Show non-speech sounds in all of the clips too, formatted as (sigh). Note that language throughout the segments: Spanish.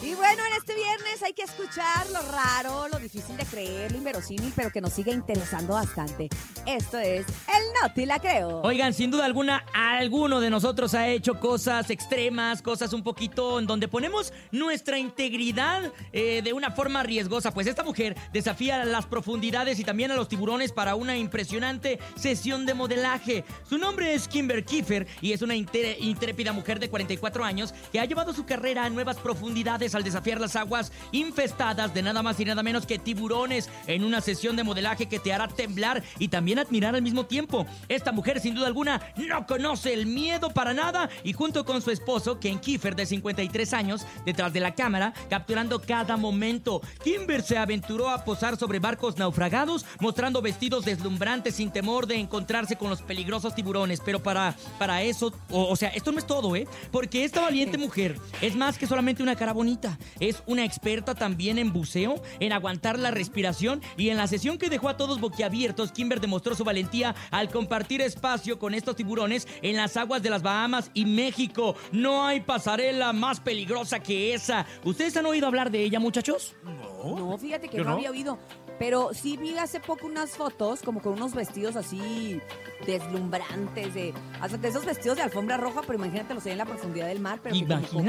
Y bueno, en este viernes hay que escuchar lo raro, lo difícil de creer, lo inverosímil, pero que nos sigue interesando bastante. Esto es El No Te La Creo. Oigan, sin duda alguna, alguno de nosotros ha hecho cosas extremas, cosas un poquito en donde ponemos nuestra integridad eh, de una forma riesgosa. Pues esta mujer desafía las profundidades y también a los tiburones para una impresionante sesión de modelaje. Su nombre es Kimber Kiefer y es una intrépida mujer de 44 años que ha llevado su carrera a nuevas profundidades al desafiar las aguas infestadas de nada más y nada menos que tiburones en una sesión de modelaje que te hará temblar y también admirar al mismo tiempo. Esta mujer, sin duda alguna, no conoce el miedo para nada y junto con su esposo, Ken Kiefer, de 53 años, detrás de la cámara, capturando cada momento. Kimber se aventuró a posar sobre barcos naufragados, mostrando vestidos deslumbrantes sin temor de encontrarse con los peligrosos tiburones. Pero para, para eso, o, o sea, esto no es todo, ¿eh? Porque esta valiente mujer es más que solamente una cara bonita. Es una experta también en buceo, en aguantar la respiración y en la sesión que dejó a todos boquiabiertos, Kimber demostró su valentía al compartir espacio con estos tiburones en las aguas de las Bahamas y México. No hay pasarela más peligrosa que esa. ¿Ustedes han oído hablar de ella, muchachos? No, fíjate que no, no. había oído. Pero sí vi hace poco unas fotos, como con unos vestidos así deslumbrantes, de, hasta de esos vestidos de alfombra roja, pero imagínate los en la profundidad del mar, pero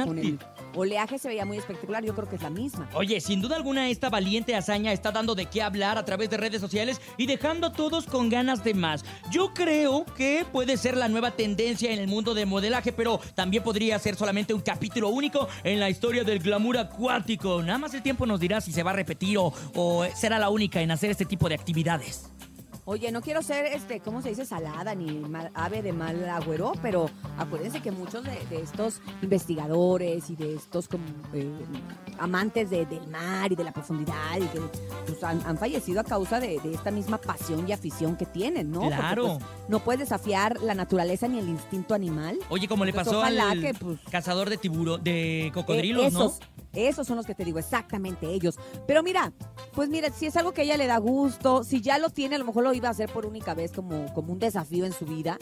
con- el oleaje se veía muy espectacular. Yo creo que es la misma. Oye, sin duda alguna esta valiente hazaña está dando de qué hablar a través de redes sociales y dejando a todos con ganas de más. Yo creo que puede ser la nueva tendencia en el mundo de modelaje, pero también podría ser solamente un capítulo único en la historia del glamour acuático. Nada más el tiempo nos dirá si se va a repetir o, o será la única en hacer este tipo de actividades. Oye, no quiero ser, este, ¿cómo se dice? Salada ni mal- ave de mal agüero, pero acuérdense que muchos de, de estos investigadores y de estos como, eh, amantes de- del mar y de la profundidad y pues, han, han fallecido a causa de, esta misma pasión y afición que tienen, ¿no? Porque, Claro. pues, no puedes desafiar la naturaleza ni el instinto animal. Oye, como le Pues pasó al que, pues, cazador de tiburón, de Eh, cocodrilos, ¿no? esos son los que te digo, exactamente ellos. Pero mira, pues mira, si es algo que a ella le da gusto, si ya lo tiene, a lo mejor lo iba a hacer por única vez como, como un desafío en su vida.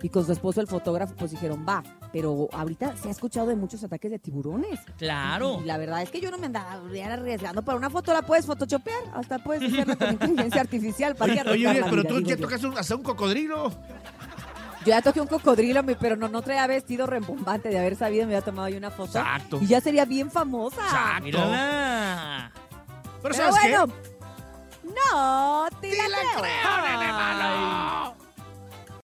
Y con su esposo, el fotógrafo, pues dijeron, va. Pero ahorita se ha escuchado de muchos ataques de tiburones. Claro. Y la verdad es que yo no me andaba arriesgando. Para una foto la puedes photoshopear. Hasta puedes hacerla con (laughs) inteligencia artificial. ¿Para qué Oye, pero vida, tú ya yo? tocas un- hasta un cocodrilo. Yo ya toqué un cocodrilo, pero no, no traía vestido rembombante. De haber sabido, me había tomado ahí una foto. Exacto. Y ya sería bien famosa. Exacto. Mírala. Pero Pero ¿sabes bueno, no te qué? la ¡Sí la creo. creo, nene malo!